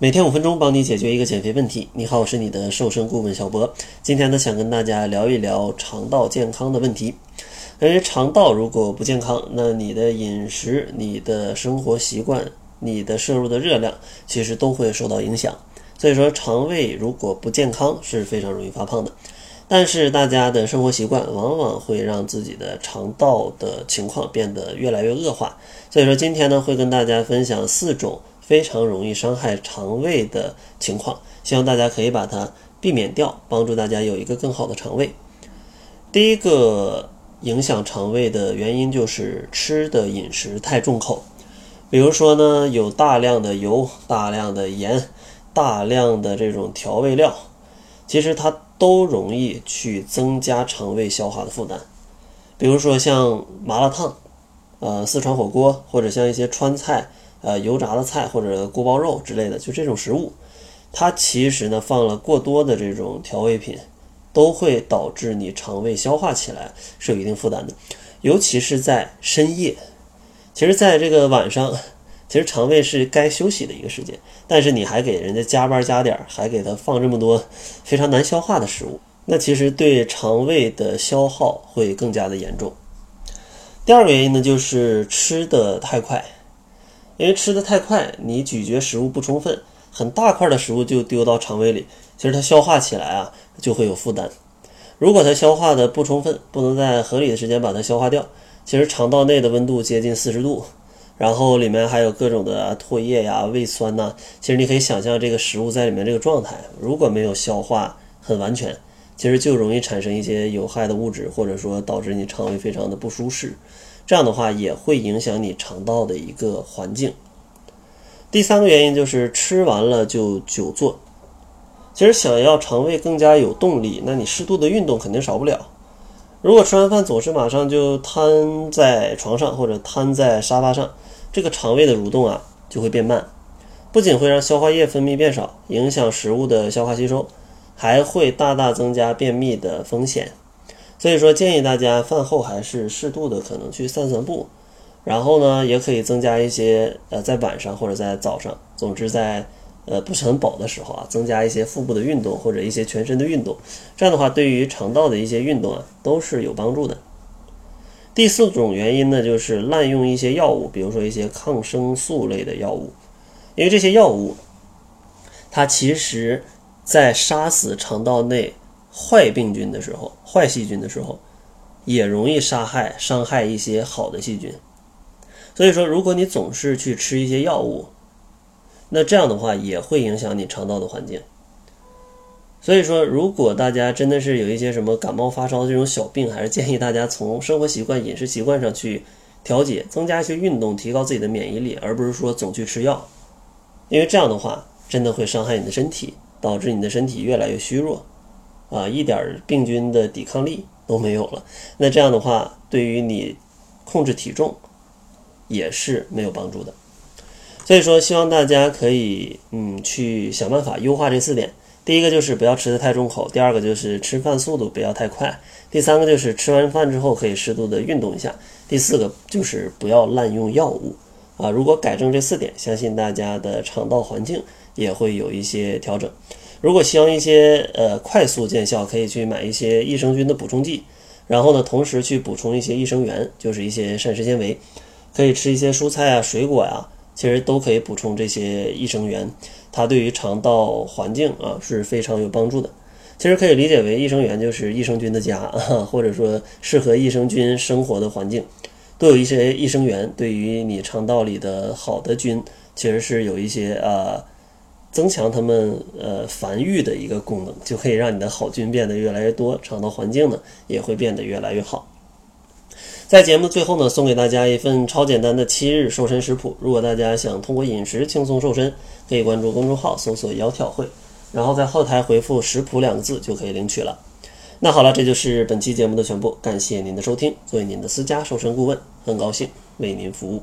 每天五分钟，帮你解决一个减肥问题。你好，我是你的瘦身顾问小博。今天呢，想跟大家聊一聊肠道健康的问题。因为肠道如果不健康，那你的饮食、你的生活习惯、你的摄入的热量，其实都会受到影响。所以说，肠胃如果不健康，是非常容易发胖的。但是，大家的生活习惯往往会让自己的肠道的情况变得越来越恶化。所以说，今天呢，会跟大家分享四种。非常容易伤害肠胃的情况，希望大家可以把它避免掉，帮助大家有一个更好的肠胃。第一个影响肠胃的原因就是吃的饮食太重口，比如说呢，有大量的油、大量的盐、大量的这种调味料，其实它都容易去增加肠胃消化的负担。比如说像麻辣烫，呃，四川火锅，或者像一些川菜。呃，油炸的菜或者锅包肉之类的，就这种食物，它其实呢放了过多的这种调味品，都会导致你肠胃消化起来是有一定负担的，尤其是在深夜。其实，在这个晚上，其实肠胃是该休息的一个时间，但是你还给人家加班加点，还给他放这么多非常难消化的食物，那其实对肠胃的消耗会更加的严重。第二个原因呢，就是吃的太快。因为吃的太快，你咀嚼食物不充分，很大块的食物就丢到肠胃里，其实它消化起来啊就会有负担。如果它消化的不充分，不能在合理的时间把它消化掉，其实肠道内的温度接近四十度，然后里面还有各种的唾液呀、胃酸呐，其实你可以想象这个食物在里面这个状态，如果没有消化很完全，其实就容易产生一些有害的物质，或者说导致你肠胃非常的不舒适。这样的话也会影响你肠道的一个环境。第三个原因就是吃完了就久坐。其实想要肠胃更加有动力，那你适度的运动肯定少不了。如果吃完饭总是马上就瘫在床上或者瘫在沙发上，这个肠胃的蠕动啊就会变慢，不仅会让消化液分泌变少，影响食物的消化吸收，还会大大增加便秘的风险。所以说，建议大家饭后还是适度的可能去散散步，然后呢，也可以增加一些呃，在晚上或者在早上，总之在呃不是很饱的时候啊，增加一些腹部的运动或者一些全身的运动，这样的话，对于肠道的一些运动啊，都是有帮助的。第四种原因呢，就是滥用一些药物，比如说一些抗生素类的药物，因为这些药物，它其实在杀死肠道内。坏病菌的时候，坏细菌的时候，也容易杀害、伤害一些好的细菌。所以说，如果你总是去吃一些药物，那这样的话也会影响你肠道的环境。所以说，如果大家真的是有一些什么感冒发烧这种小病，还是建议大家从生活习惯、饮食习惯上去调节，增加一些运动，提高自己的免疫力，而不是说总去吃药，因为这样的话真的会伤害你的身体，导致你的身体越来越虚弱。啊，一点病菌的抵抗力都没有了，那这样的话，对于你控制体重也是没有帮助的。所以说，希望大家可以嗯去想办法优化这四点。第一个就是不要吃的太重口，第二个就是吃饭速度不要太快，第三个就是吃完饭之后可以适度的运动一下，第四个就是不要滥用药物。啊，如果改正这四点，相信大家的肠道环境也会有一些调整。如果希望一些呃快速见效，可以去买一些益生菌的补充剂，然后呢，同时去补充一些益生元，就是一些膳食纤维，可以吃一些蔬菜啊、水果呀，其实都可以补充这些益生元，它对于肠道环境啊是非常有帮助的。其实可以理解为益生元就是益生菌的家，或者说适合益生菌生活的环境，都有一些益生元，对于你肠道里的好的菌，其实是有一些呃。增强它们呃繁育的一个功能，就可以让你的好菌变得越来越多，肠道环境呢也会变得越来越好。在节目最后呢，送给大家一份超简单的七日瘦身食谱。如果大家想通过饮食轻松瘦身，可以关注公众号搜索“窈窕会”，然后在后台回复“食谱”两个字就可以领取了。那好了，这就是本期节目的全部，感谢您的收听。作为您的私家瘦身顾问，很高兴为您服务。